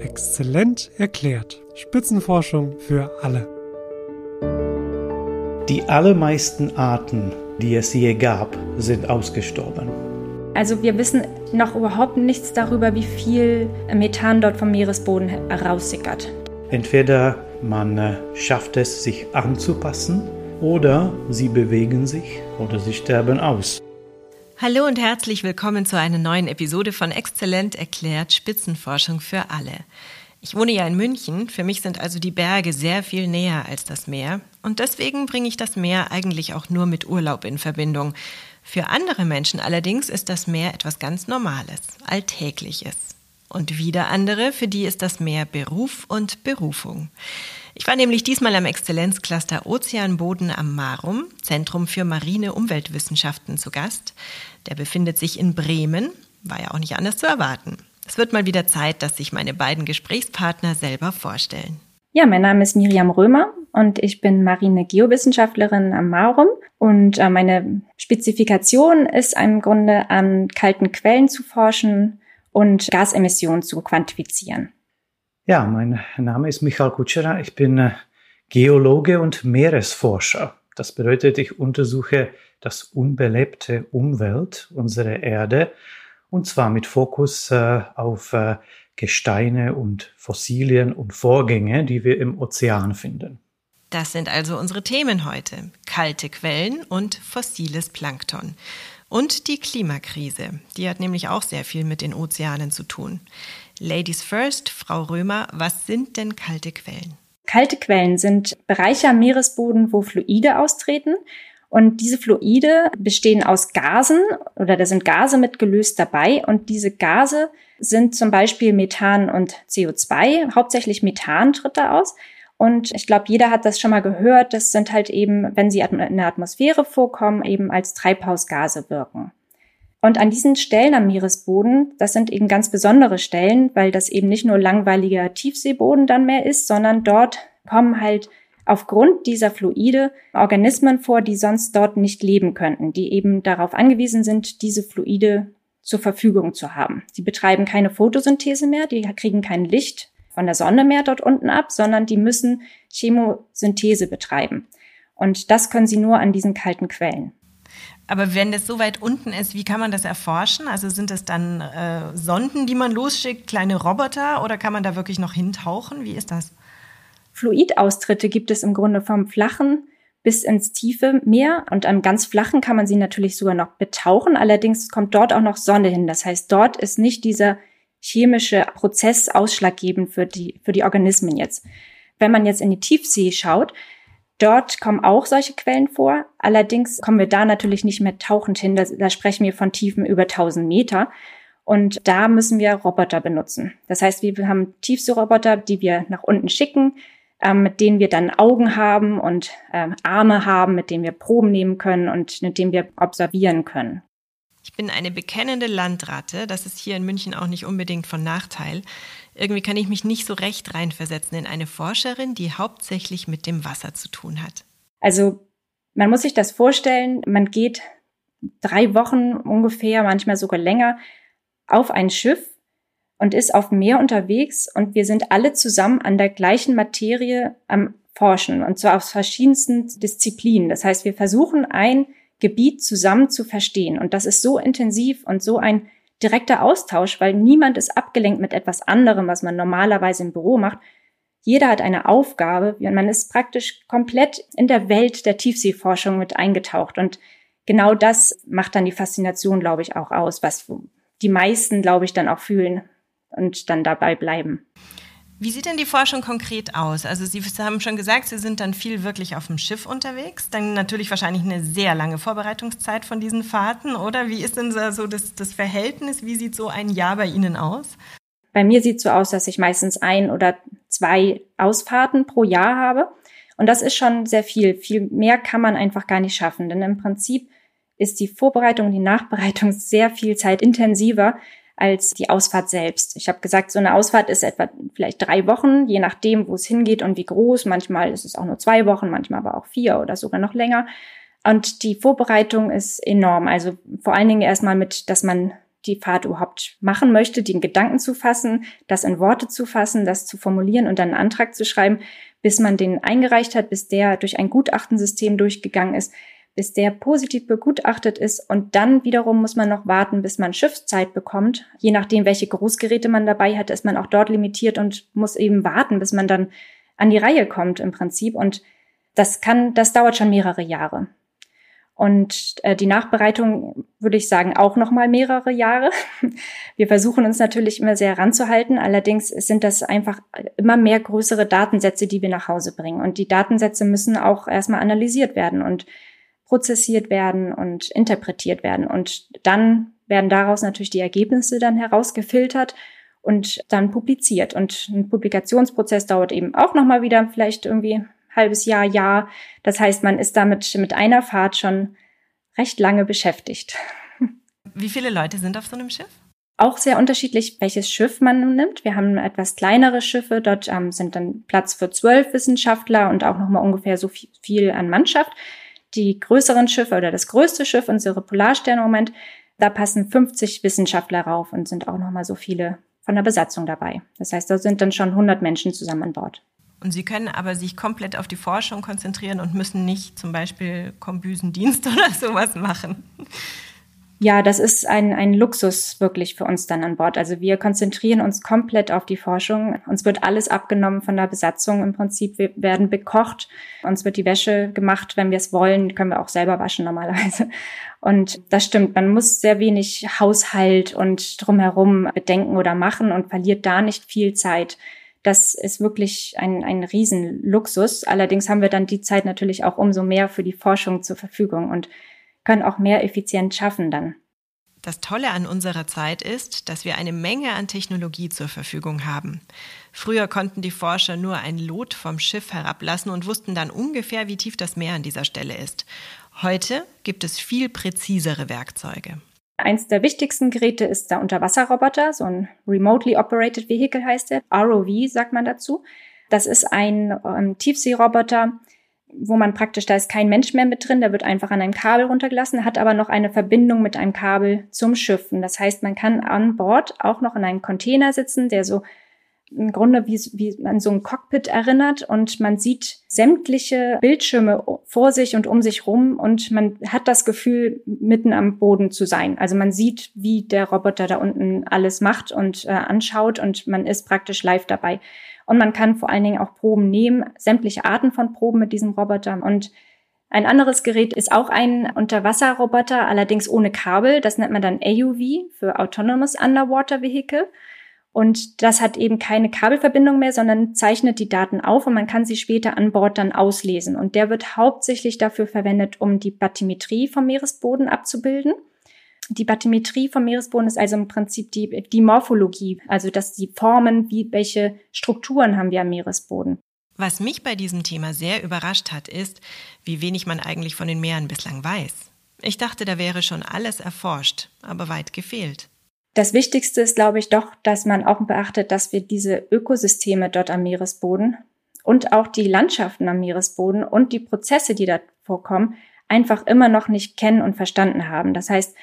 Exzellent erklärt. Spitzenforschung für alle. Die allermeisten Arten, die es je gab, sind ausgestorben. Also wir wissen noch überhaupt nichts darüber, wie viel Methan dort vom Meeresboden heraussickert. Entweder man äh, schafft es, sich anzupassen, oder sie bewegen sich oder sie sterben aus. Hallo und herzlich willkommen zu einer neuen Episode von Exzellent erklärt Spitzenforschung für alle. Ich wohne ja in München, für mich sind also die Berge sehr viel näher als das Meer und deswegen bringe ich das Meer eigentlich auch nur mit Urlaub in Verbindung. Für andere Menschen allerdings ist das Meer etwas ganz Normales, Alltägliches. Und wieder andere, für die ist das Meer Beruf und Berufung. Ich war nämlich diesmal am Exzellenzcluster Ozeanboden am Marum, Zentrum für marine Umweltwissenschaften, zu Gast. Der befindet sich in Bremen, war ja auch nicht anders zu erwarten. Es wird mal wieder Zeit, dass sich meine beiden Gesprächspartner selber vorstellen. Ja, mein Name ist Miriam Römer und ich bin marine Geowissenschaftlerin am Marum. Und äh, meine Spezifikation ist im Grunde an kalten Quellen zu forschen und Gasemissionen zu quantifizieren. Ja, mein Name ist Michael Kutscherer. Ich bin äh, Geologe und Meeresforscher. Das bedeutet, ich untersuche das unbelebte Umwelt unserer Erde und zwar mit Fokus äh, auf äh, Gesteine und Fossilien und Vorgänge, die wir im Ozean finden. Das sind also unsere Themen heute. Kalte Quellen und fossiles Plankton. Und die Klimakrise. Die hat nämlich auch sehr viel mit den Ozeanen zu tun. Ladies first, Frau Römer, was sind denn kalte Quellen? Kalte Quellen sind Bereiche am Meeresboden, wo Fluide austreten. Und diese Fluide bestehen aus Gasen oder da sind Gase mitgelöst dabei. Und diese Gase sind zum Beispiel Methan und CO2. Hauptsächlich Methan tritt da aus. Und ich glaube, jeder hat das schon mal gehört. Das sind halt eben, wenn sie in der Atmosphäre vorkommen, eben als Treibhausgase wirken. Und an diesen Stellen am Meeresboden, das sind eben ganz besondere Stellen, weil das eben nicht nur langweiliger Tiefseeboden dann mehr ist, sondern dort kommen halt aufgrund dieser Fluide Organismen vor, die sonst dort nicht leben könnten, die eben darauf angewiesen sind, diese Fluide zur Verfügung zu haben. Sie betreiben keine Photosynthese mehr, die kriegen kein Licht von der Sonne mehr dort unten ab, sondern die müssen Chemosynthese betreiben. Und das können sie nur an diesen kalten Quellen. Aber wenn das so weit unten ist, wie kann man das erforschen? Also sind es dann äh, Sonden, die man losschickt, kleine Roboter oder kann man da wirklich noch hintauchen? Wie ist das? Fluidaustritte gibt es im Grunde vom flachen bis ins tiefe Meer und am ganz flachen kann man sie natürlich sogar noch betauchen. Allerdings kommt dort auch noch Sonne hin. Das heißt, dort ist nicht dieser chemische Prozess ausschlaggebend für die, für die Organismen jetzt. Wenn man jetzt in die Tiefsee schaut, Dort kommen auch solche Quellen vor. Allerdings kommen wir da natürlich nicht mehr tauchend hin. Da, da sprechen wir von Tiefen über 1000 Meter. Und da müssen wir Roboter benutzen. Das heißt, wir haben Tiefseeroboter, die wir nach unten schicken, ähm, mit denen wir dann Augen haben und ähm, Arme haben, mit denen wir Proben nehmen können und mit denen wir observieren können. Ich bin eine bekennende Landratte. Das ist hier in München auch nicht unbedingt von Nachteil. Irgendwie kann ich mich nicht so recht reinversetzen in eine Forscherin, die hauptsächlich mit dem Wasser zu tun hat. Also man muss sich das vorstellen, man geht drei Wochen ungefähr, manchmal sogar länger, auf ein Schiff und ist auf dem Meer unterwegs und wir sind alle zusammen an der gleichen Materie am Forschen und zwar aus verschiedensten Disziplinen. Das heißt, wir versuchen ein Gebiet zusammen zu verstehen und das ist so intensiv und so ein direkter Austausch, weil niemand ist abgelenkt mit etwas anderem, was man normalerweise im Büro macht. Jeder hat eine Aufgabe und man ist praktisch komplett in der Welt der Tiefseeforschung mit eingetaucht. Und genau das macht dann die Faszination, glaube ich, auch aus, was die meisten, glaube ich, dann auch fühlen und dann dabei bleiben. Wie sieht denn die Forschung konkret aus? Also Sie haben schon gesagt, Sie sind dann viel wirklich auf dem Schiff unterwegs. Dann natürlich wahrscheinlich eine sehr lange Vorbereitungszeit von diesen Fahrten, oder? Wie ist denn so das, das Verhältnis? Wie sieht so ein Jahr bei Ihnen aus? Bei mir sieht es so aus, dass ich meistens ein oder zwei Ausfahrten pro Jahr habe. Und das ist schon sehr viel. Viel mehr kann man einfach gar nicht schaffen. Denn im Prinzip ist die Vorbereitung und die Nachbereitung sehr viel zeitintensiver als die Ausfahrt selbst. Ich habe gesagt, so eine Ausfahrt ist etwa vielleicht drei Wochen, je nachdem, wo es hingeht und wie groß. Manchmal ist es auch nur zwei Wochen, manchmal aber auch vier oder sogar noch länger. Und die Vorbereitung ist enorm. Also vor allen Dingen erstmal mit, dass man die Fahrt überhaupt machen möchte, den Gedanken zu fassen, das in Worte zu fassen, das zu formulieren und dann einen Antrag zu schreiben, bis man den eingereicht hat, bis der durch ein Gutachtensystem durchgegangen ist, bis der positiv begutachtet ist und dann wiederum muss man noch warten, bis man Schiffszeit bekommt. Je nachdem, welche Großgeräte man dabei hat, ist man auch dort limitiert und muss eben warten, bis man dann an die Reihe kommt im Prinzip und das kann, das dauert schon mehrere Jahre. Und äh, die Nachbereitung würde ich sagen auch noch mal mehrere Jahre. Wir versuchen uns natürlich immer sehr ranzuhalten. Allerdings sind das einfach immer mehr größere Datensätze, die wir nach Hause bringen. Und die Datensätze müssen auch erstmal analysiert werden und prozessiert werden und interpretiert werden. Und dann werden daraus natürlich die Ergebnisse dann herausgefiltert und dann publiziert. Und ein Publikationsprozess dauert eben auch noch mal wieder vielleicht irgendwie halbes Jahr, Jahr. Das heißt, man ist damit mit einer Fahrt schon recht lange beschäftigt. Wie viele Leute sind auf so einem Schiff? Auch sehr unterschiedlich, welches Schiff man nimmt. Wir haben etwas kleinere Schiffe. Dort ähm, sind dann Platz für zwölf Wissenschaftler und auch nochmal ungefähr so viel, viel an Mannschaft. Die größeren Schiffe oder das größte Schiff, unsere Polarstern im Moment, da passen 50 Wissenschaftler rauf und sind auch nochmal so viele von der Besatzung dabei. Das heißt, da sind dann schon 100 Menschen zusammen an Bord. Und sie können aber sich komplett auf die Forschung konzentrieren und müssen nicht zum Beispiel Kombüsendienst oder sowas machen. Ja, das ist ein, ein Luxus wirklich für uns dann an Bord. Also wir konzentrieren uns komplett auf die Forschung. Uns wird alles abgenommen von der Besatzung im Prinzip. Wir werden bekocht. Uns wird die Wäsche gemacht, wenn wir es wollen. Können wir auch selber waschen normalerweise. Und das stimmt. Man muss sehr wenig Haushalt und drumherum bedenken oder machen und verliert da nicht viel Zeit. Das ist wirklich ein, ein Riesenluxus. Allerdings haben wir dann die Zeit natürlich auch umso mehr für die Forschung zur Verfügung und können auch mehr effizient schaffen dann. Das Tolle an unserer Zeit ist, dass wir eine Menge an Technologie zur Verfügung haben. Früher konnten die Forscher nur ein Lot vom Schiff herablassen und wussten dann ungefähr, wie tief das Meer an dieser Stelle ist. Heute gibt es viel präzisere Werkzeuge. Eins der wichtigsten Geräte ist der Unterwasserroboter, so ein Remotely Operated Vehicle heißt der, ROV sagt man dazu. Das ist ein ähm, Tiefseeroboter, wo man praktisch, da ist kein Mensch mehr mit drin, der wird einfach an einem Kabel runtergelassen, hat aber noch eine Verbindung mit einem Kabel zum Schiff. Und das heißt, man kann an Bord auch noch in einem Container sitzen, der so im Grunde wie, wie an so ein Cockpit erinnert und man sieht sämtliche Bildschirme vor sich und um sich rum und man hat das Gefühl, mitten am Boden zu sein. Also man sieht, wie der Roboter da unten alles macht und äh, anschaut und man ist praktisch live dabei. Und man kann vor allen Dingen auch Proben nehmen, sämtliche Arten von Proben mit diesem Roboter und ein anderes Gerät ist auch ein Unterwasserroboter, allerdings ohne Kabel. Das nennt man dann AUV für Autonomous Underwater Vehicle. Und das hat eben keine Kabelverbindung mehr, sondern zeichnet die Daten auf und man kann sie später an Bord dann auslesen. Und der wird hauptsächlich dafür verwendet, um die Bathymetrie vom Meeresboden abzubilden. Die Bathymetrie vom Meeresboden ist also im Prinzip die, die Morphologie, also dass die Formen, wie, welche Strukturen haben wir am Meeresboden. Was mich bei diesem Thema sehr überrascht hat, ist, wie wenig man eigentlich von den Meeren bislang weiß. Ich dachte, da wäre schon alles erforscht, aber weit gefehlt. Das Wichtigste ist, glaube ich, doch, dass man auch beachtet, dass wir diese Ökosysteme dort am Meeresboden und auch die Landschaften am Meeresboden und die Prozesse, die da vorkommen, einfach immer noch nicht kennen und verstanden haben. Das heißt,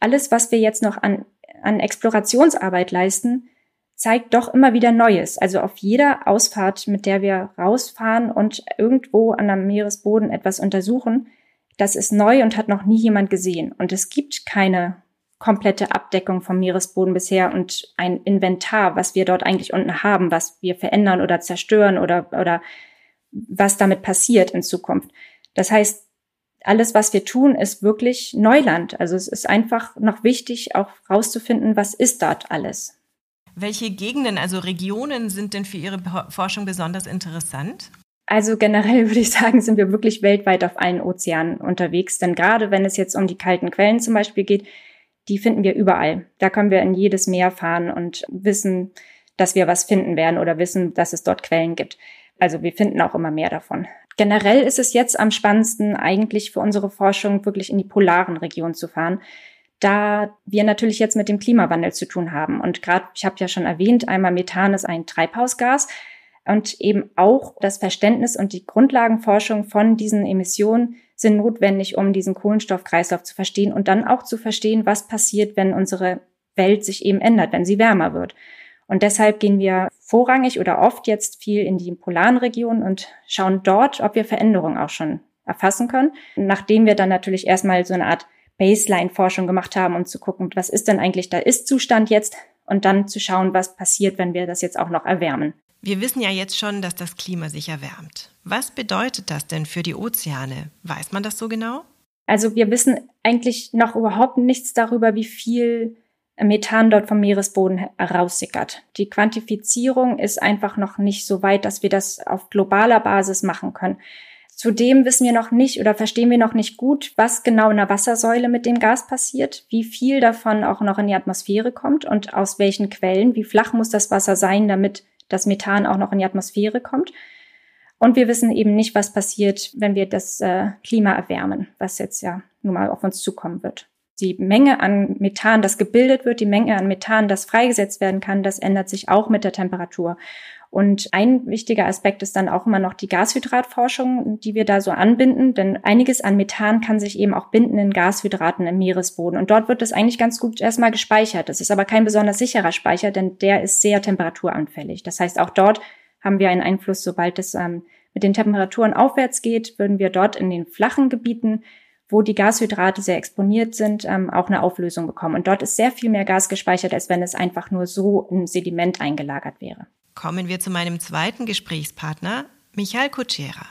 alles, was wir jetzt noch an, an Explorationsarbeit leisten, zeigt doch immer wieder Neues. Also auf jeder Ausfahrt, mit der wir rausfahren und irgendwo an am Meeresboden etwas untersuchen, das ist neu und hat noch nie jemand gesehen. Und es gibt keine komplette Abdeckung vom Meeresboden bisher und ein Inventar, was wir dort eigentlich unten haben, was wir verändern oder zerstören oder, oder was damit passiert in Zukunft. Das heißt, alles, was wir tun, ist wirklich Neuland. Also es ist einfach noch wichtig, auch rauszufinden, was ist dort alles. Welche Gegenden, also Regionen sind denn für Ihre Forschung besonders interessant? Also generell würde ich sagen, sind wir wirklich weltweit auf allen Ozeanen unterwegs. Denn gerade wenn es jetzt um die kalten Quellen zum Beispiel geht, die finden wir überall. Da können wir in jedes Meer fahren und wissen, dass wir was finden werden oder wissen, dass es dort Quellen gibt. Also wir finden auch immer mehr davon. Generell ist es jetzt am spannendsten eigentlich für unsere Forschung wirklich in die polaren Regionen zu fahren, da wir natürlich jetzt mit dem Klimawandel zu tun haben. Und gerade, ich habe ja schon erwähnt, einmal Methan ist ein Treibhausgas und eben auch das Verständnis und die Grundlagenforschung von diesen Emissionen sind notwendig, um diesen Kohlenstoffkreislauf zu verstehen und dann auch zu verstehen, was passiert, wenn unsere Welt sich eben ändert, wenn sie wärmer wird. Und deshalb gehen wir vorrangig oder oft jetzt viel in die polaren Regionen und schauen dort, ob wir Veränderungen auch schon erfassen können. Nachdem wir dann natürlich erstmal so eine Art Baseline-Forschung gemacht haben, um zu gucken, was ist denn eigentlich der Ist-Zustand jetzt und dann zu schauen, was passiert, wenn wir das jetzt auch noch erwärmen. Wir wissen ja jetzt schon, dass das Klima sich erwärmt. Was bedeutet das denn für die Ozeane? Weiß man das so genau? Also wir wissen eigentlich noch überhaupt nichts darüber, wie viel Methan dort vom Meeresboden heraussickert. Die Quantifizierung ist einfach noch nicht so weit, dass wir das auf globaler Basis machen können. Zudem wissen wir noch nicht oder verstehen wir noch nicht gut, was genau in der Wassersäule mit dem Gas passiert, wie viel davon auch noch in die Atmosphäre kommt und aus welchen Quellen, wie flach muss das Wasser sein, damit das Methan auch noch in die Atmosphäre kommt. Und wir wissen eben nicht, was passiert, wenn wir das äh, Klima erwärmen, was jetzt ja nun mal auf uns zukommen wird die Menge an Methan, das gebildet wird, die Menge an Methan, das freigesetzt werden kann, das ändert sich auch mit der Temperatur. Und ein wichtiger Aspekt ist dann auch immer noch die Gashydratforschung, die wir da so anbinden, denn einiges an Methan kann sich eben auch binden in Gashydraten im Meeresboden. Und dort wird das eigentlich ganz gut erstmal gespeichert. Das ist aber kein besonders sicherer Speicher, denn der ist sehr temperaturanfällig. Das heißt, auch dort haben wir einen Einfluss, sobald es ähm, mit den Temperaturen aufwärts geht, würden wir dort in den flachen Gebieten wo die Gashydrate sehr exponiert sind, ähm, auch eine Auflösung bekommen. Und dort ist sehr viel mehr Gas gespeichert, als wenn es einfach nur so im Sediment eingelagert wäre. Kommen wir zu meinem zweiten Gesprächspartner, Michael Kutschera.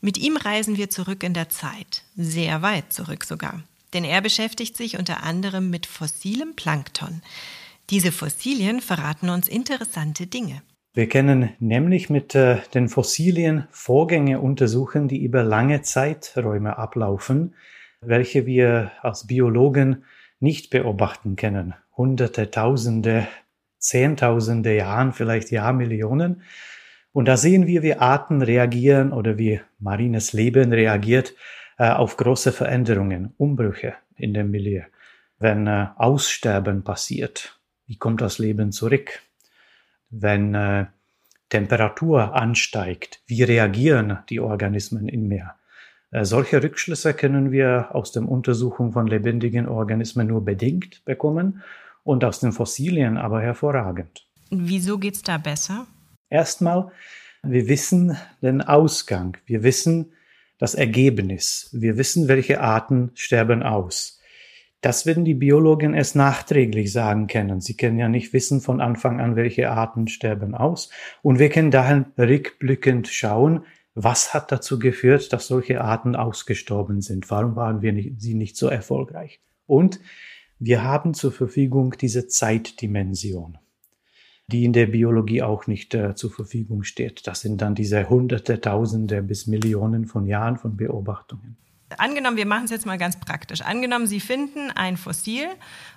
Mit ihm reisen wir zurück in der Zeit, sehr weit zurück sogar. Denn er beschäftigt sich unter anderem mit fossilem Plankton. Diese Fossilien verraten uns interessante Dinge. Wir können nämlich mit äh, den Fossilien Vorgänge untersuchen, die über lange Zeiträume ablaufen, welche wir als Biologen nicht beobachten können. Hunderte, Tausende, Zehntausende Jahren, vielleicht Jahrmillionen. Und da sehen wir, wie Arten reagieren oder wie marines Leben reagiert äh, auf große Veränderungen, Umbrüche in dem Milieu. Wenn äh, Aussterben passiert, wie kommt das Leben zurück? Wenn äh, Temperatur ansteigt, wie reagieren die Organismen im Meer? Äh, solche Rückschlüsse können wir aus der Untersuchung von lebendigen Organismen nur bedingt bekommen und aus den Fossilien aber hervorragend. Wieso geht's da besser? Erstmal, wir wissen den Ausgang, wir wissen das Ergebnis, wir wissen, welche Arten sterben aus. Das werden die Biologen erst nachträglich sagen können. Sie können ja nicht wissen von Anfang an, welche Arten sterben aus. Und wir können daher rückblickend schauen, was hat dazu geführt, dass solche Arten ausgestorben sind? Warum waren wir nicht, sie nicht so erfolgreich? Und wir haben zur Verfügung diese Zeitdimension, die in der Biologie auch nicht äh, zur Verfügung steht. Das sind dann diese Hunderte, Tausende bis Millionen von Jahren von Beobachtungen angenommen, wir machen es jetzt mal ganz praktisch. Angenommen, Sie finden ein Fossil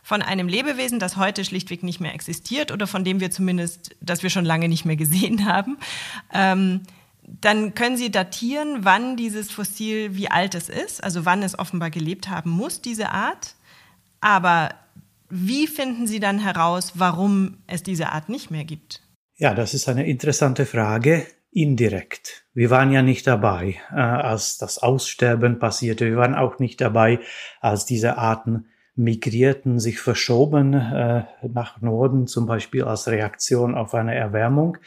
von einem Lebewesen, das heute schlichtweg nicht mehr existiert oder von dem wir zumindest, das wir schon lange nicht mehr gesehen haben. Ähm, dann können Sie datieren, wann dieses Fossil, wie alt es ist, also wann es offenbar gelebt haben muss, diese Art. Aber wie finden Sie dann heraus, warum es diese Art nicht mehr gibt? Ja, das ist eine interessante Frage indirekt. Wir waren ja nicht dabei, äh, als das Aussterben passierte. Wir waren auch nicht dabei, als diese Arten migrierten, sich verschoben äh, nach Norden, zum Beispiel als Reaktion auf eine Erwärmung.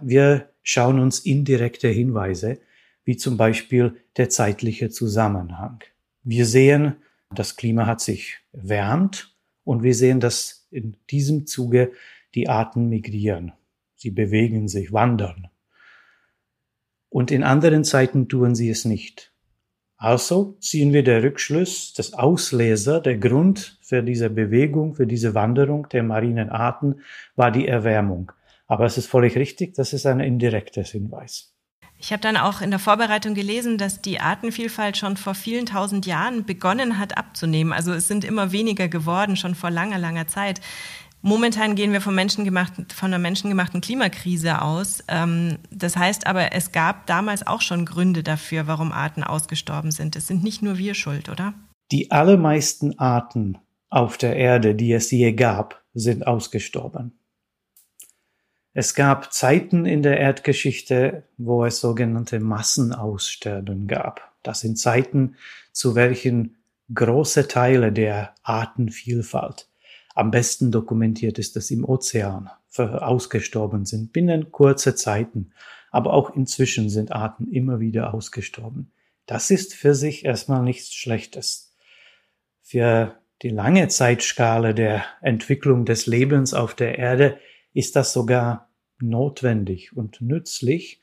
Wir schauen uns indirekte Hinweise, wie zum Beispiel der zeitliche Zusammenhang. Wir sehen, das Klima hat sich erwärmt und wir sehen, dass in diesem Zuge die Arten migrieren. Sie bewegen sich, wandern und in anderen Zeiten tun sie es nicht. Also ziehen wir der Rückschluss, des Ausleser, der Grund für diese Bewegung, für diese Wanderung der marinen Arten war die Erwärmung. Aber es ist völlig richtig, das ist ein indirekter Hinweis. Ich habe dann auch in der Vorbereitung gelesen, dass die Artenvielfalt schon vor vielen tausend Jahren begonnen hat abzunehmen. Also es sind immer weniger geworden, schon vor langer, langer Zeit. Momentan gehen wir vom menschengemachten, von einer menschengemachten Klimakrise aus. Ähm, das heißt aber, es gab damals auch schon Gründe dafür, warum Arten ausgestorben sind. Es sind nicht nur wir schuld, oder? Die allermeisten Arten auf der Erde, die es je gab, sind ausgestorben. Es gab Zeiten in der Erdgeschichte, wo es sogenannte Massenaussterben gab. Das sind Zeiten, zu welchen große Teile der Artenvielfalt am besten dokumentiert ist es im Ozean, ausgestorben sind binnen kurzer Zeiten. Aber auch inzwischen sind Arten immer wieder ausgestorben. Das ist für sich erstmal nichts Schlechtes. Für die lange Zeitskala der Entwicklung des Lebens auf der Erde ist das sogar notwendig und nützlich,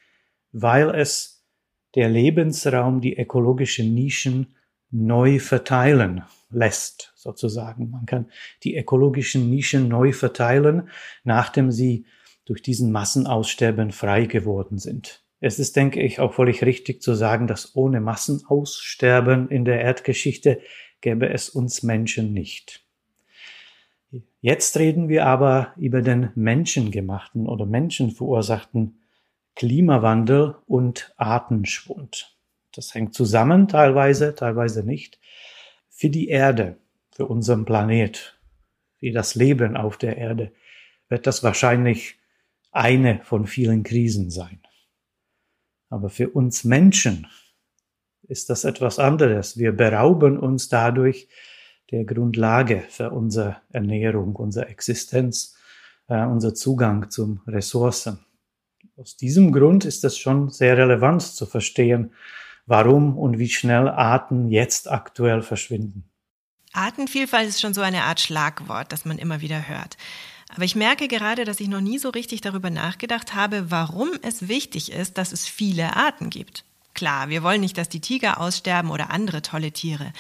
weil es der Lebensraum, die ökologischen Nischen neu verteilen lässt, sozusagen. Man kann die ökologischen Nischen neu verteilen, nachdem sie durch diesen Massenaussterben frei geworden sind. Es ist, denke ich, auch völlig richtig zu sagen, dass ohne Massenaussterben in der Erdgeschichte gäbe es uns Menschen nicht. Jetzt reden wir aber über den menschengemachten oder menschenverursachten Klimawandel und Artenschwund. Das hängt zusammen teilweise, teilweise nicht. Für die Erde, für unseren Planet, für das Leben auf der Erde wird das wahrscheinlich eine von vielen Krisen sein. Aber für uns Menschen ist das etwas anderes. Wir berauben uns dadurch der Grundlage für unsere Ernährung, unsere Existenz, äh, unser Zugang zum Ressourcen. Aus diesem Grund ist es schon sehr relevant zu verstehen, warum und wie schnell Arten jetzt aktuell verschwinden. Artenvielfalt ist schon so eine Art Schlagwort, das man immer wieder hört. Aber ich merke gerade, dass ich noch nie so richtig darüber nachgedacht habe, warum es wichtig ist, dass es viele Arten gibt. Klar, wir wollen nicht, dass die Tiger aussterben oder andere tolle Tiere.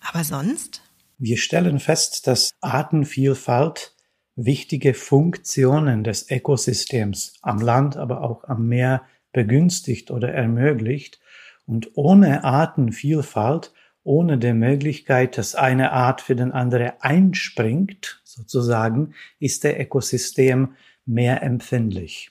Aber sonst? Wir stellen fest, dass Artenvielfalt wichtige Funktionen des Ökosystems am Land, aber auch am Meer begünstigt oder ermöglicht. Und ohne Artenvielfalt ohne die Möglichkeit, dass eine Art für den andere einspringt, sozusagen, ist der Ökosystem mehr empfindlich.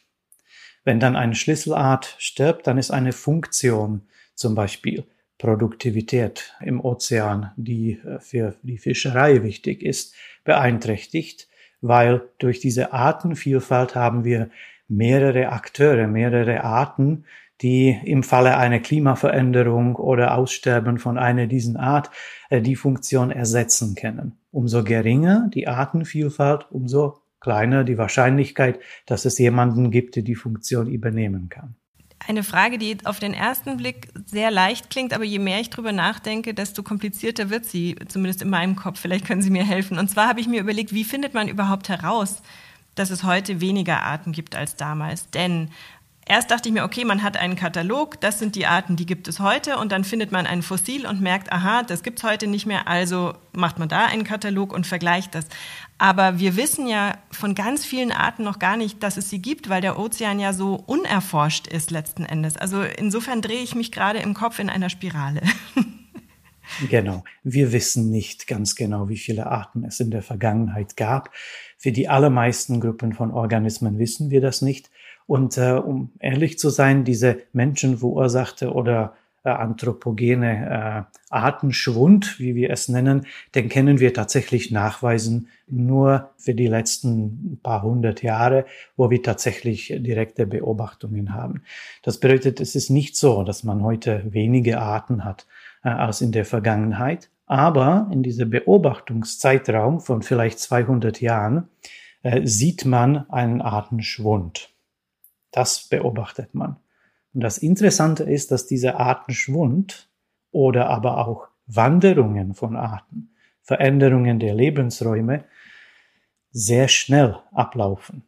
Wenn dann eine Schlüsselart stirbt, dann ist eine Funktion, zum Beispiel Produktivität im Ozean, die äh, für die Fischerei wichtig ist, beeinträchtigt, weil durch diese Artenvielfalt haben wir mehrere Akteure, mehrere Arten, die im Falle einer Klimaveränderung oder Aussterben von einer diesen Art äh, die Funktion ersetzen können. Umso geringer die Artenvielfalt, umso kleiner die Wahrscheinlichkeit, dass es jemanden gibt, der die Funktion übernehmen kann. Eine Frage, die auf den ersten Blick sehr leicht klingt, aber je mehr ich drüber nachdenke, desto komplizierter wird sie, zumindest in meinem Kopf. Vielleicht können Sie mir helfen. Und zwar habe ich mir überlegt, wie findet man überhaupt heraus, dass es heute weniger Arten gibt als damals? Denn Erst dachte ich mir, okay, man hat einen Katalog, das sind die Arten, die gibt es heute und dann findet man ein Fossil und merkt, aha, das gibt es heute nicht mehr, also macht man da einen Katalog und vergleicht das. Aber wir wissen ja von ganz vielen Arten noch gar nicht, dass es sie gibt, weil der Ozean ja so unerforscht ist letzten Endes. Also insofern drehe ich mich gerade im Kopf in einer Spirale. Genau. Wir wissen nicht ganz genau, wie viele Arten es in der Vergangenheit gab. Für die allermeisten Gruppen von Organismen wissen wir das nicht. Und äh, um ehrlich zu sein, diese menschenverursachte oder äh, anthropogene äh, Artenschwund, wie wir es nennen, den können wir tatsächlich nachweisen nur für die letzten paar hundert Jahre, wo wir tatsächlich direkte Beobachtungen haben. Das bedeutet, es ist nicht so, dass man heute wenige Arten hat äh, als in der Vergangenheit, aber in diesem Beobachtungszeitraum von vielleicht 200 Jahren äh, sieht man einen Artenschwund. Das beobachtet man. Und das Interessante ist, dass dieser Artenschwund oder aber auch Wanderungen von Arten, Veränderungen der Lebensräume sehr schnell ablaufen.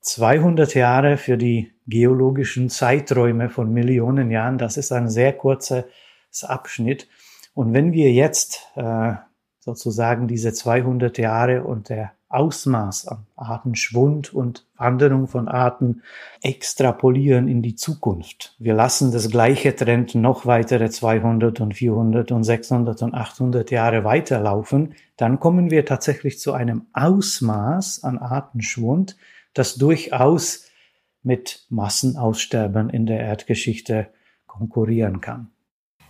200 Jahre für die geologischen Zeiträume von Millionen Jahren, das ist ein sehr kurzer Abschnitt. Und wenn wir jetzt äh, sozusagen diese 200 Jahre und der Ausmaß an Artenschwund und Wanderung von Arten extrapolieren in die Zukunft. Wir lassen das gleiche Trend noch weitere 200 und 400 und 600 und 800 Jahre weiterlaufen, dann kommen wir tatsächlich zu einem Ausmaß an Artenschwund, das durchaus mit Massenaussterben in der Erdgeschichte konkurrieren kann.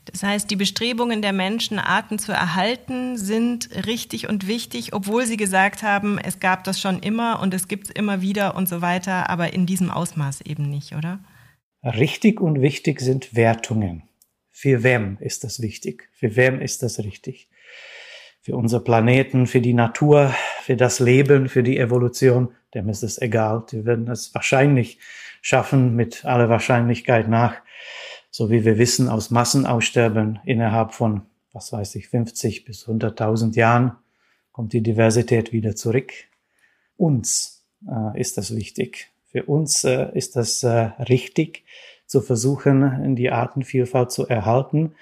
Das heißt, die Bestrebungen der Menschen, Arten zu erhalten, sind richtig und wichtig, obwohl sie gesagt haben, es gab das schon immer und es gibt es immer wieder und so weiter, aber in diesem Ausmaß eben nicht, oder? Richtig und wichtig sind Wertungen. Für wem ist das wichtig? Für wem ist das richtig? für unser Planeten, für die Natur, für das Leben, für die Evolution, dem ist es egal. Die werden es wahrscheinlich schaffen, mit aller Wahrscheinlichkeit nach, so wie wir wissen, aus Massenaussterben innerhalb von, was weiß ich, 50 bis 100.000 Jahren kommt die Diversität wieder zurück. Uns äh, ist das wichtig. Für uns äh, ist das äh, richtig, zu versuchen, die Artenvielfalt zu erhalten.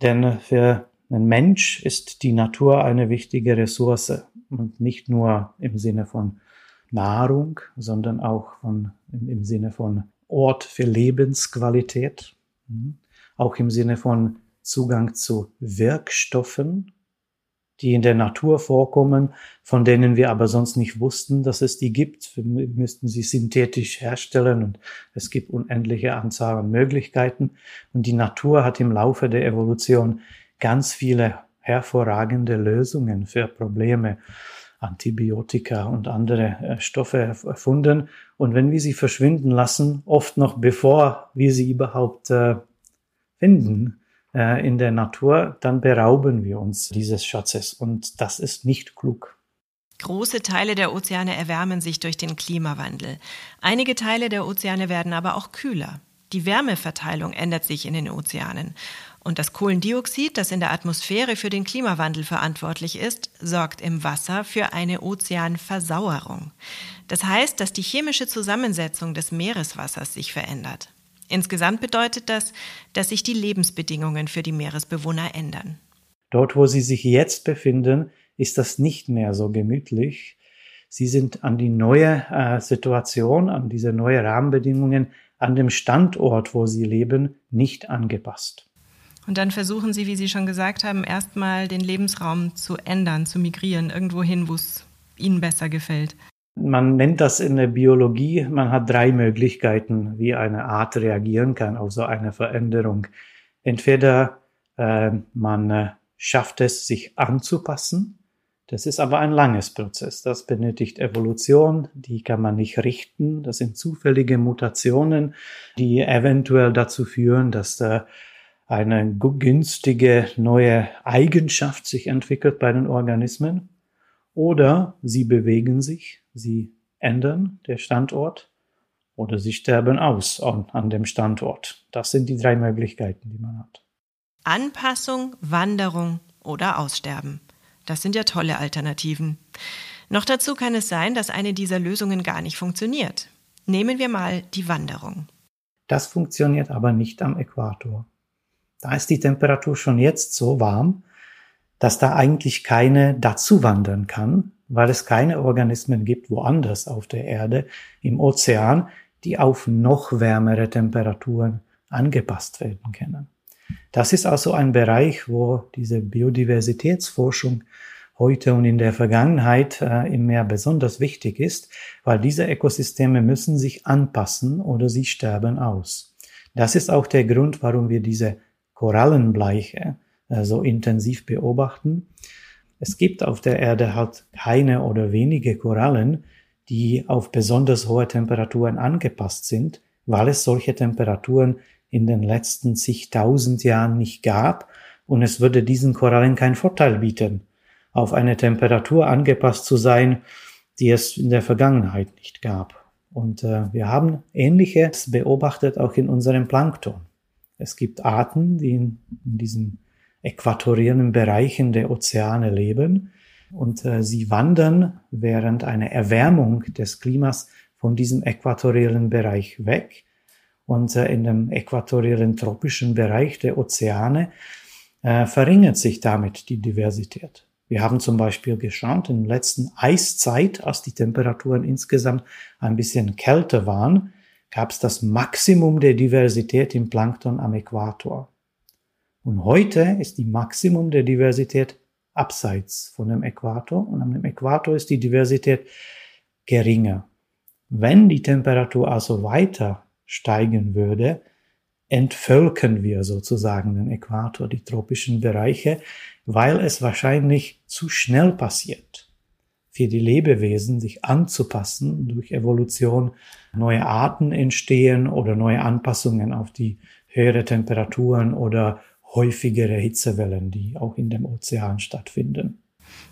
Denn für ein Mensch ist die Natur eine wichtige Ressource und nicht nur im Sinne von Nahrung, sondern auch von, im, im Sinne von Ort für Lebensqualität. Auch im Sinne von Zugang zu Wirkstoffen, die in der Natur vorkommen, von denen wir aber sonst nicht wussten, dass es die gibt. Wir müssten sie synthetisch herstellen und es gibt unendliche Anzahl an Möglichkeiten. Und die Natur hat im Laufe der Evolution ganz viele hervorragende Lösungen für Probleme, Antibiotika und andere äh, Stoffe erfunden. Und wenn wir sie verschwinden lassen, oft noch bevor wir sie überhaupt äh, finden äh, in der Natur, dann berauben wir uns dieses Schatzes. Und das ist nicht klug. Große Teile der Ozeane erwärmen sich durch den Klimawandel. Einige Teile der Ozeane werden aber auch kühler. Die Wärmeverteilung ändert sich in den Ozeanen. Und das Kohlendioxid, das in der Atmosphäre für den Klimawandel verantwortlich ist, sorgt im Wasser für eine Ozeanversauerung. Das heißt, dass die chemische Zusammensetzung des Meereswassers sich verändert. Insgesamt bedeutet das, dass sich die Lebensbedingungen für die Meeresbewohner ändern. Dort, wo sie sich jetzt befinden, ist das nicht mehr so gemütlich. Sie sind an die neue äh, Situation, an diese neue Rahmenbedingungen, an dem Standort, wo sie leben, nicht angepasst. Und dann versuchen sie, wie Sie schon gesagt haben, erstmal den Lebensraum zu ändern, zu migrieren, irgendwo hin, wo es ihnen besser gefällt. Man nennt das in der Biologie, man hat drei Möglichkeiten, wie eine Art reagieren kann auf so eine Veränderung. Entweder äh, man äh, schafft es, sich anzupassen. Das ist aber ein langes Prozess. Das benötigt Evolution, die kann man nicht richten. Das sind zufällige Mutationen, die eventuell dazu führen, dass äh, eine günstige neue Eigenschaft sich entwickelt bei den Organismen oder sie bewegen sich, sie ändern der Standort oder sie sterben aus an, an dem Standort. Das sind die drei Möglichkeiten, die man hat. Anpassung, Wanderung oder Aussterben. Das sind ja tolle Alternativen. Noch dazu kann es sein, dass eine dieser Lösungen gar nicht funktioniert. Nehmen wir mal die Wanderung. Das funktioniert aber nicht am Äquator. Da ist die Temperatur schon jetzt so warm, dass da eigentlich keine dazu wandern kann, weil es keine Organismen gibt woanders auf der Erde, im Ozean, die auf noch wärmere Temperaturen angepasst werden können. Das ist also ein Bereich, wo diese Biodiversitätsforschung heute und in der Vergangenheit äh, immer mehr besonders wichtig ist, weil diese Ökosysteme müssen sich anpassen oder sie sterben aus. Das ist auch der Grund, warum wir diese Korallenbleiche äh, so intensiv beobachten. Es gibt auf der Erde halt keine oder wenige Korallen, die auf besonders hohe Temperaturen angepasst sind, weil es solche Temperaturen in den letzten zigtausend Jahren nicht gab und es würde diesen Korallen keinen Vorteil bieten, auf eine Temperatur angepasst zu sein, die es in der Vergangenheit nicht gab. Und äh, wir haben Ähnliches beobachtet auch in unserem Plankton. Es gibt Arten, die in, in diesen äquatorialen Bereichen der Ozeane leben und äh, sie wandern während einer Erwärmung des Klimas von diesem äquatorialen Bereich weg und äh, in dem äquatorialen tropischen Bereich der Ozeane äh, verringert sich damit die Diversität. Wir haben zum Beispiel geschaut, in der letzten Eiszeit, als die Temperaturen insgesamt ein bisschen kälter waren, gab es das Maximum der Diversität im Plankton am Äquator. Und heute ist die Maximum der Diversität abseits von dem Äquator und am Äquator ist die Diversität geringer. Wenn die Temperatur also weiter steigen würde, entvölkern wir sozusagen den Äquator, die tropischen Bereiche, weil es wahrscheinlich zu schnell passiert für die Lebewesen, sich anzupassen. Durch Evolution neue Arten entstehen oder neue Anpassungen auf die höhere Temperaturen oder häufigere Hitzewellen, die auch in dem Ozean stattfinden.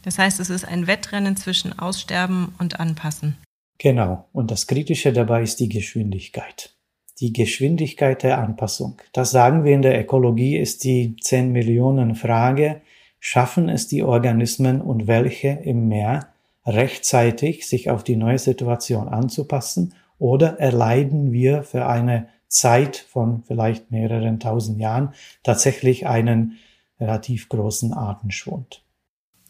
Das heißt, es ist ein Wettrennen zwischen Aussterben und Anpassen. Genau. Und das Kritische dabei ist die Geschwindigkeit. Die Geschwindigkeit der Anpassung. Das sagen wir in der Ökologie ist die 10 Millionen Frage. Schaffen es die Organismen und welche im Meer rechtzeitig sich auf die neue Situation anzupassen oder erleiden wir für eine Zeit von vielleicht mehreren tausend Jahren tatsächlich einen relativ großen Artenschwund.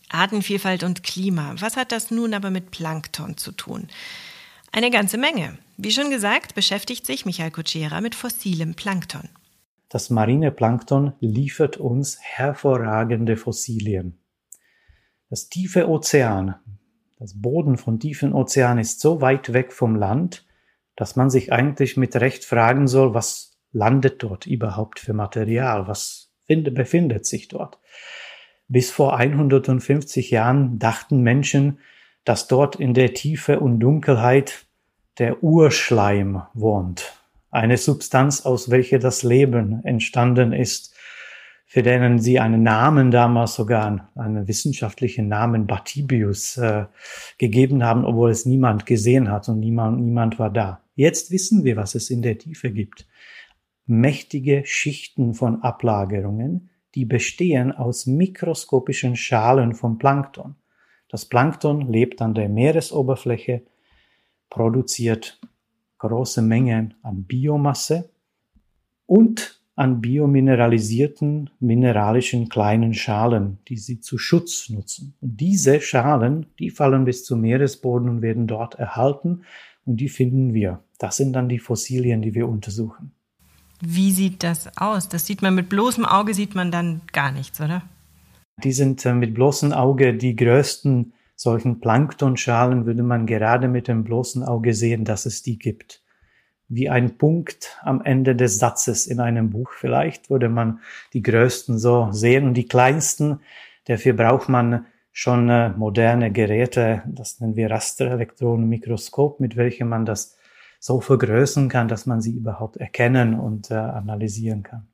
Artenvielfalt und Klima. Was hat das nun aber mit Plankton zu tun? Eine ganze Menge. Wie schon gesagt, beschäftigt sich Michael Kutschera mit fossilem Plankton. Das marine Plankton liefert uns hervorragende Fossilien. Das tiefe Ozean, das Boden von tiefen Ozean ist so weit weg vom Land, dass man sich eigentlich mit Recht fragen soll, was landet dort überhaupt für Material, was befindet sich dort. Bis vor 150 Jahren dachten Menschen, dass dort in der Tiefe und Dunkelheit der Urschleim wohnt, eine Substanz, aus welcher das Leben entstanden ist, für denen sie einen Namen damals sogar, einen wissenschaftlichen Namen Bathybius äh, gegeben haben, obwohl es niemand gesehen hat und niemand, niemand war da. Jetzt wissen wir, was es in der Tiefe gibt. Mächtige Schichten von Ablagerungen, die bestehen aus mikroskopischen Schalen von Plankton. Das Plankton lebt an der Meeresoberfläche, produziert große Mengen an Biomasse und an biomineralisierten mineralischen kleinen Schalen, die sie zu Schutz nutzen. Und diese Schalen, die fallen bis zum Meeresboden und werden dort erhalten und die finden wir. Das sind dann die Fossilien, die wir untersuchen. Wie sieht das aus? Das sieht man mit bloßem Auge, sieht man dann gar nichts, oder? Die sind äh, mit bloßem Auge die größten solchen Planktonschalen würde man gerade mit dem bloßen Auge sehen, dass es die gibt. Wie ein Punkt am Ende des Satzes in einem Buch vielleicht würde man die größten so sehen und die kleinsten, dafür braucht man schon äh, moderne Geräte, das nennen wir Rasterelektronenmikroskop, mit welchem man das so vergrößern kann, dass man sie überhaupt erkennen und äh, analysieren kann.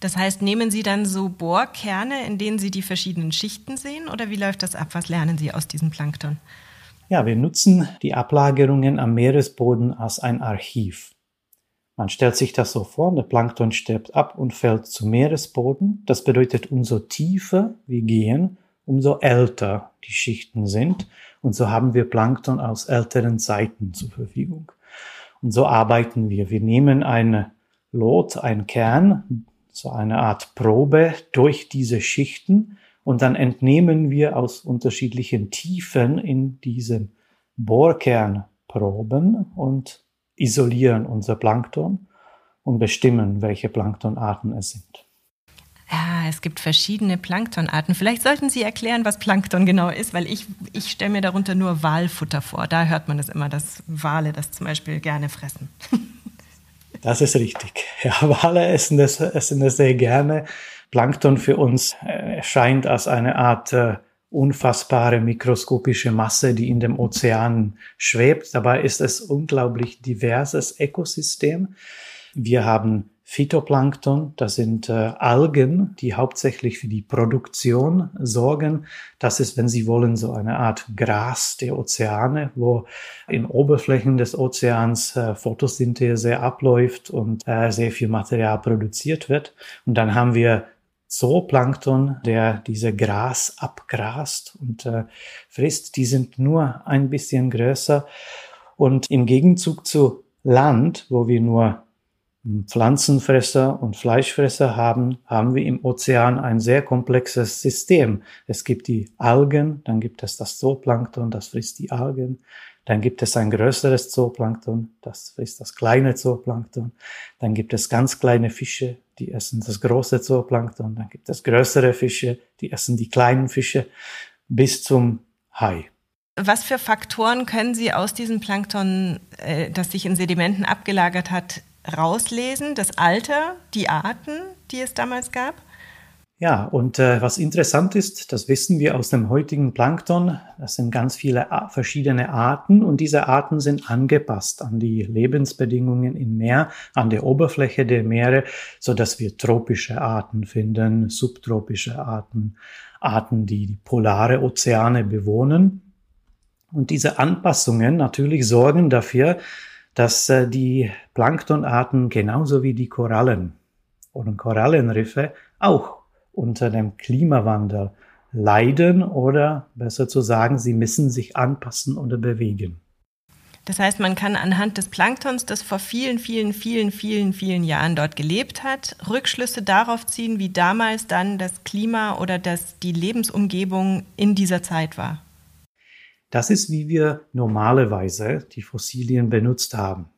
Das heißt, nehmen Sie dann so Bohrkerne, in denen Sie die verschiedenen Schichten sehen, oder wie läuft das ab? Was lernen Sie aus diesem Plankton? Ja, wir nutzen die Ablagerungen am Meeresboden als ein Archiv. Man stellt sich das so vor, der Plankton stirbt ab und fällt zum Meeresboden. Das bedeutet, umso tiefer wir gehen, umso älter die Schichten sind. Und so haben wir Plankton aus älteren Zeiten zur Verfügung. Und so arbeiten wir. Wir nehmen eine Lot, einen Kern, so eine Art Probe durch diese Schichten und dann entnehmen wir aus unterschiedlichen Tiefen in diesen Bohrkernproben und isolieren unser Plankton und bestimmen, welche Planktonarten es sind. Ja, es gibt verschiedene Planktonarten. Vielleicht sollten Sie erklären, was Plankton genau ist, weil ich, ich stelle mir darunter nur Walfutter vor. Da hört man es immer, dass Wale das zum Beispiel gerne fressen. Das ist richtig. Ja, Wale essen das, essen das sehr gerne. Plankton für uns äh, erscheint als eine Art äh, unfassbare mikroskopische Masse, die in dem Ozean schwebt. Dabei ist es unglaublich diverses Ökosystem. Wir haben Phytoplankton, das sind äh, Algen, die hauptsächlich für die Produktion sorgen. Das ist, wenn Sie wollen, so eine Art Gras der Ozeane, wo in Oberflächen des Ozeans äh, Photosynthese abläuft und äh, sehr viel Material produziert wird. Und dann haben wir Zooplankton, der diese Gras abgrast und äh, frisst. Die sind nur ein bisschen größer. Und im Gegenzug zu Land, wo wir nur Pflanzenfresser und Fleischfresser haben, haben wir im Ozean ein sehr komplexes System. Es gibt die Algen, dann gibt es das Zooplankton, das frisst die Algen. Dann gibt es ein größeres Zooplankton, das frisst das kleine Zooplankton. Dann gibt es ganz kleine Fische, die essen das große Zooplankton. Dann gibt es größere Fische, die essen die kleinen Fische bis zum Hai. Was für Faktoren können Sie aus diesem Plankton, äh, das sich in Sedimenten abgelagert hat, rauslesen? Das Alter, die Arten, die es damals gab? Ja, und äh, was interessant ist, das wissen wir aus dem heutigen Plankton, das sind ganz viele verschiedene Arten und diese Arten sind angepasst an die Lebensbedingungen im Meer, an der Oberfläche der Meere, so dass wir tropische Arten finden, subtropische Arten, Arten, die die polare Ozeane bewohnen. Und diese Anpassungen natürlich sorgen dafür, dass äh, die Planktonarten genauso wie die Korallen oder Korallenriffe auch unter dem Klimawandel leiden oder besser zu sagen, sie müssen sich anpassen oder bewegen. Das heißt, man kann anhand des Planktons, das vor vielen, vielen, vielen, vielen, vielen Jahren dort gelebt hat, Rückschlüsse darauf ziehen, wie damals dann das Klima oder das, die Lebensumgebung in dieser Zeit war. Das ist, wie wir normalerweise die Fossilien benutzt haben.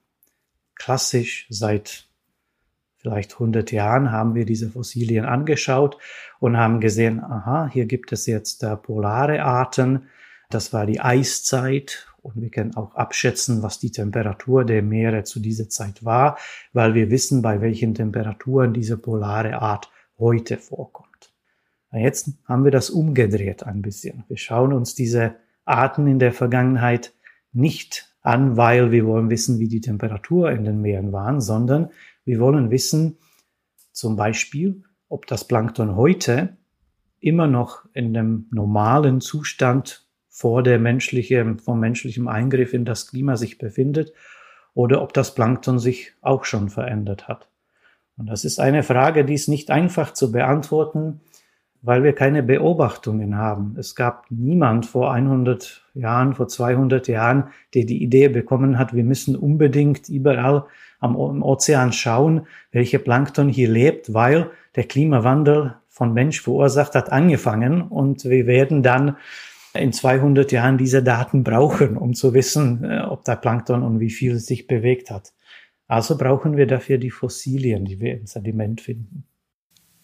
Klassisch seit vielleicht 100 Jahren haben wir diese Fossilien angeschaut und haben gesehen, aha, hier gibt es jetzt äh, polare Arten. Das war die Eiszeit und wir können auch abschätzen, was die Temperatur der Meere zu dieser Zeit war, weil wir wissen, bei welchen Temperaturen diese polare Art heute vorkommt. Jetzt haben wir das umgedreht ein bisschen. Wir schauen uns diese Arten in der Vergangenheit nicht an, weil wir wollen wissen, wie die Temperatur in den Meeren waren, sondern wir wollen wissen, zum Beispiel, ob das Plankton heute immer noch in dem normalen Zustand vor der menschliche, vom menschlichen Eingriff in das Klima sich befindet oder ob das Plankton sich auch schon verändert hat. Und das ist eine Frage, die ist nicht einfach zu beantworten, weil wir keine Beobachtungen haben. Es gab niemand vor 100 Jahren, vor 200 Jahren, der die Idee bekommen hat, wir müssen unbedingt überall am Ozean schauen, welche Plankton hier lebt, weil der Klimawandel von Mensch verursacht hat angefangen und wir werden dann in 200 Jahren diese Daten brauchen, um zu wissen, äh, ob der Plankton und wie viel sich bewegt hat. Also brauchen wir dafür die Fossilien, die wir im Sediment finden.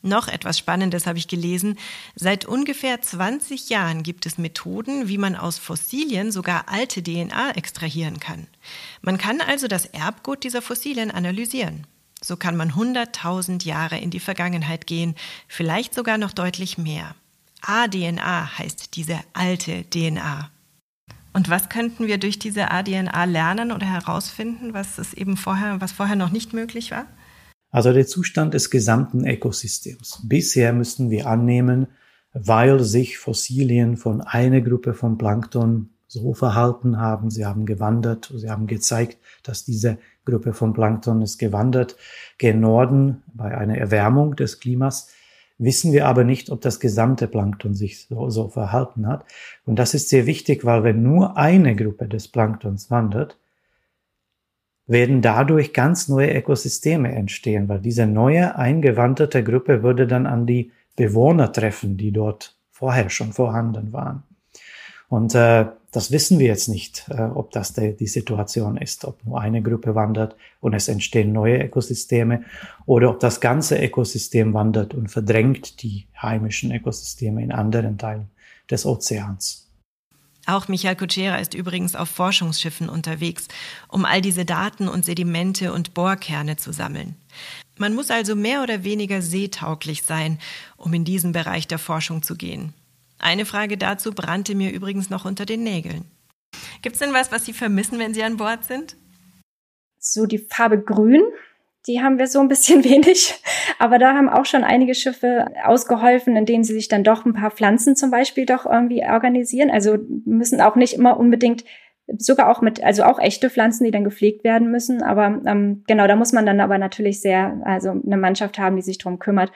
Noch etwas Spannendes habe ich gelesen. Seit ungefähr 20 Jahren gibt es Methoden, wie man aus Fossilien sogar alte DNA extrahieren kann. Man kann also das Erbgut dieser Fossilien analysieren. So kann man 100.000 Jahre in die Vergangenheit gehen, vielleicht sogar noch deutlich mehr. ADNA heißt diese alte DNA. Und was könnten wir durch diese ADNA lernen oder herausfinden, was es eben vorher, was vorher noch nicht möglich war? Also der Zustand des gesamten Ökosystems. Bisher müssten wir annehmen, weil sich Fossilien von einer Gruppe von Plankton so verhalten haben, sie haben gewandert, sie haben gezeigt, dass diese Gruppe von Plankton ist gewandert gen Norden bei einer Erwärmung des Klimas, wissen wir aber nicht, ob das gesamte Plankton sich so, so verhalten hat. Und das ist sehr wichtig, weil wenn nur eine Gruppe des Planktons wandert, werden dadurch ganz neue Ökosysteme entstehen, weil diese neue eingewanderte Gruppe würde dann an die Bewohner treffen, die dort vorher schon vorhanden waren. Und äh, das wissen wir jetzt nicht, äh, ob das de, die Situation ist, ob nur eine Gruppe wandert und es entstehen neue Ökosysteme oder ob das ganze Ökosystem wandert und verdrängt die heimischen Ökosysteme in anderen Teilen des Ozeans. Auch Michael Kutschera ist übrigens auf Forschungsschiffen unterwegs, um all diese Daten und Sedimente und Bohrkerne zu sammeln. Man muss also mehr oder weniger seetauglich sein, um in diesen Bereich der Forschung zu gehen. Eine Frage dazu brannte mir übrigens noch unter den Nägeln. Gibt es denn was, was Sie vermissen, wenn Sie an Bord sind? So die Farbe Grün die haben wir so ein bisschen wenig. Aber da haben auch schon einige Schiffe ausgeholfen, indem sie sich dann doch ein paar Pflanzen zum Beispiel doch irgendwie organisieren. Also müssen auch nicht immer unbedingt sogar auch mit, also auch echte Pflanzen, die dann gepflegt werden müssen. Aber ähm, genau, da muss man dann aber natürlich sehr, also eine Mannschaft haben, die sich drum kümmert.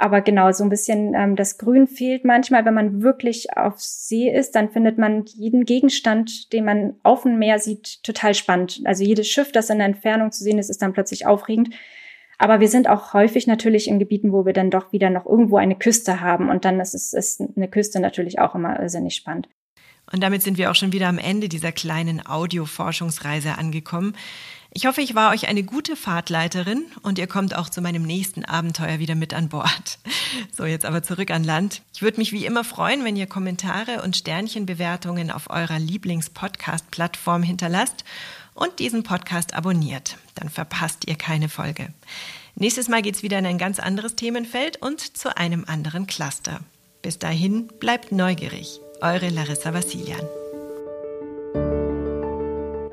Aber genau, so ein bisschen ähm, das Grün fehlt manchmal. Wenn man wirklich auf See ist, dann findet man jeden Gegenstand, den man auf dem Meer sieht, total spannend. Also jedes Schiff, das in der Entfernung zu sehen ist, ist dann plötzlich aufregend. Aber wir sind auch häufig natürlich in Gebieten, wo wir dann doch wieder noch irgendwo eine Küste haben. Und dann ist es ist eine Küste natürlich auch immer irrsinnig spannend. Und damit sind wir auch schon wieder am Ende dieser kleinen Audioforschungsreise angekommen. Ich hoffe, ich war euch eine gute Fahrtleiterin und ihr kommt auch zu meinem nächsten Abenteuer wieder mit an Bord. So, jetzt aber zurück an Land. Ich würde mich wie immer freuen, wenn ihr Kommentare und Sternchenbewertungen auf eurer Lieblings-Podcast-Plattform hinterlasst und diesen Podcast abonniert. Dann verpasst ihr keine Folge. Nächstes Mal geht's wieder in ein ganz anderes Themenfeld und zu einem anderen Cluster. Bis dahin bleibt neugierig. Eure Larissa Vassilian.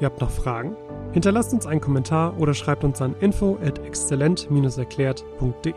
Ihr habt noch Fragen? Hinterlasst uns einen Kommentar oder schreibt uns an info at exzellent-erklärt.de.